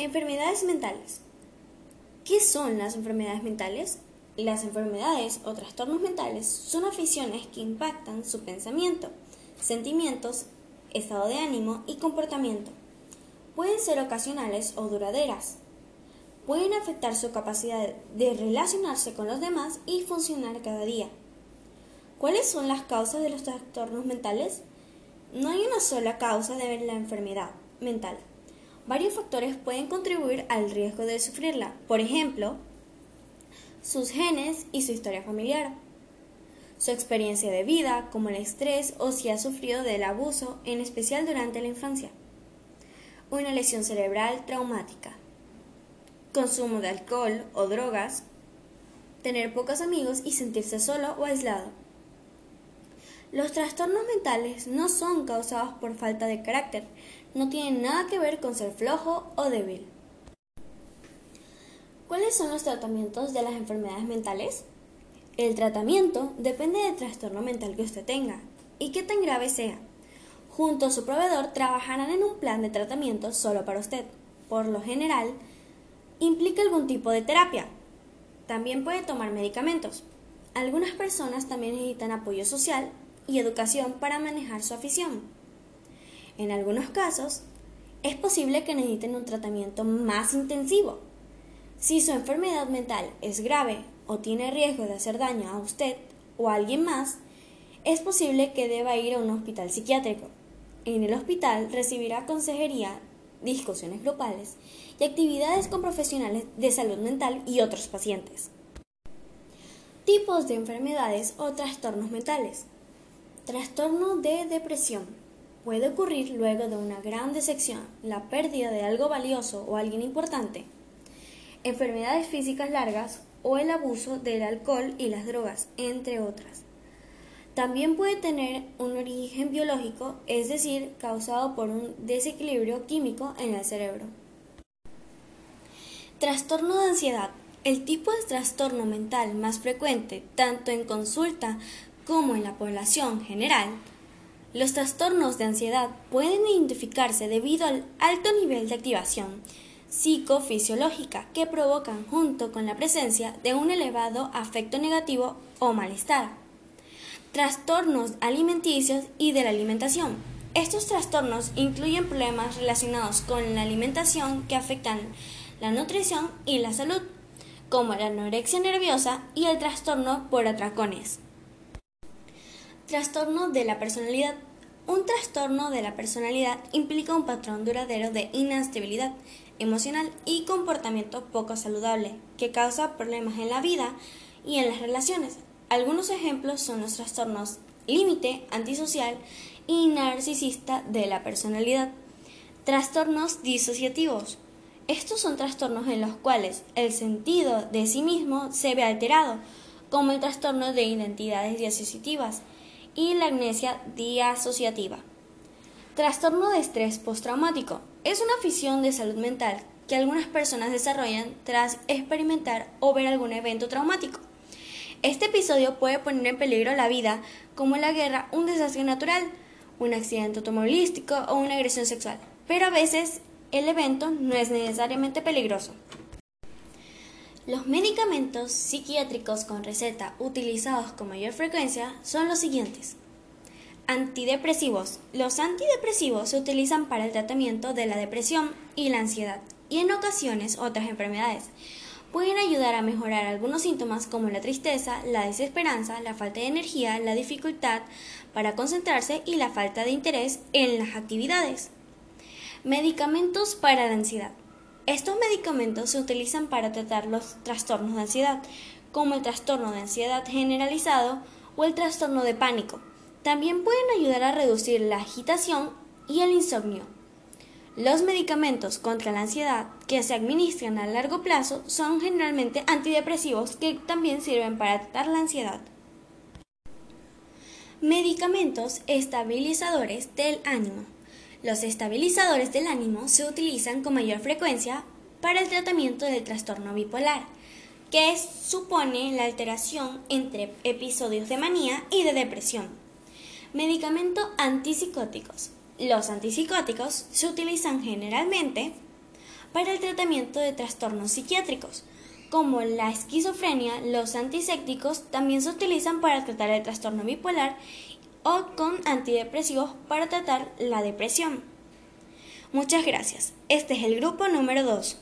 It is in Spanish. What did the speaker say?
Enfermedades mentales. ¿Qué son las enfermedades mentales? Las enfermedades o trastornos mentales son aficiones que impactan su pensamiento, sentimientos, estado de ánimo y comportamiento. Pueden ser ocasionales o duraderas. Pueden afectar su capacidad de relacionarse con los demás y funcionar cada día. ¿Cuáles son las causas de los trastornos mentales? No hay una sola causa de la enfermedad mental. Varios factores pueden contribuir al riesgo de sufrirla, por ejemplo, sus genes y su historia familiar, su experiencia de vida, como el estrés o si ha sufrido del abuso, en especial durante la infancia, una lesión cerebral traumática, consumo de alcohol o drogas, tener pocos amigos y sentirse solo o aislado. Los trastornos mentales no son causados por falta de carácter, no tienen nada que ver con ser flojo o débil. ¿Cuáles son los tratamientos de las enfermedades mentales? El tratamiento depende del trastorno mental que usted tenga y qué tan grave sea. Junto a su proveedor trabajarán en un plan de tratamiento solo para usted. Por lo general, implica algún tipo de terapia. También puede tomar medicamentos. Algunas personas también necesitan apoyo social y educación para manejar su afición. En algunos casos, es posible que necesiten un tratamiento más intensivo. Si su enfermedad mental es grave o tiene riesgo de hacer daño a usted o a alguien más, es posible que deba ir a un hospital psiquiátrico. En el hospital recibirá consejería, discusiones grupales y actividades con profesionales de salud mental y otros pacientes. Tipos de enfermedades o trastornos mentales. Trastorno de depresión puede ocurrir luego de una gran decepción, la pérdida de algo valioso o alguien importante, enfermedades físicas largas o el abuso del alcohol y las drogas, entre otras. También puede tener un origen biológico, es decir, causado por un desequilibrio químico en el cerebro. Trastorno de ansiedad. El tipo de trastorno mental más frecuente, tanto en consulta como en la población general, los trastornos de ansiedad pueden identificarse debido al alto nivel de activación psicofisiológica que provocan junto con la presencia de un elevado afecto negativo o malestar. Trastornos alimenticios y de la alimentación. Estos trastornos incluyen problemas relacionados con la alimentación que afectan la nutrición y la salud, como la anorexia nerviosa y el trastorno por atracones. Trastorno de la personalidad. Un trastorno de la personalidad implica un patrón duradero de inestabilidad emocional y comportamiento poco saludable que causa problemas en la vida y en las relaciones. Algunos ejemplos son los trastornos límite, antisocial y narcisista de la personalidad. Trastornos disociativos. Estos son trastornos en los cuales el sentido de sí mismo se ve alterado, como el trastorno de identidades disociativas y la amnesia disociativa. Trastorno de estrés postraumático. Es una afición de salud mental que algunas personas desarrollan tras experimentar o ver algún evento traumático. Este episodio puede poner en peligro la vida, como la guerra, un desastre natural, un accidente automovilístico o una agresión sexual, pero a veces el evento no es necesariamente peligroso. Los medicamentos psiquiátricos con receta utilizados con mayor frecuencia son los siguientes. Antidepresivos. Los antidepresivos se utilizan para el tratamiento de la depresión y la ansiedad y en ocasiones otras enfermedades. Pueden ayudar a mejorar algunos síntomas como la tristeza, la desesperanza, la falta de energía, la dificultad para concentrarse y la falta de interés en las actividades. Medicamentos para la ansiedad. Estos medicamentos se utilizan para tratar los trastornos de ansiedad, como el trastorno de ansiedad generalizado o el trastorno de pánico. También pueden ayudar a reducir la agitación y el insomnio. Los medicamentos contra la ansiedad que se administran a largo plazo son generalmente antidepresivos que también sirven para tratar la ansiedad. Medicamentos estabilizadores del ánimo. Los estabilizadores del ánimo se utilizan con mayor frecuencia para el tratamiento del trastorno bipolar, que supone la alteración entre episodios de manía y de depresión. Medicamentos antipsicóticos. Los antipsicóticos se utilizan generalmente para el tratamiento de trastornos psiquiátricos. Como la esquizofrenia, los antisépticos también se utilizan para tratar el trastorno bipolar o con antidepresivos para tratar la depresión. Muchas gracias. Este es el grupo número 2.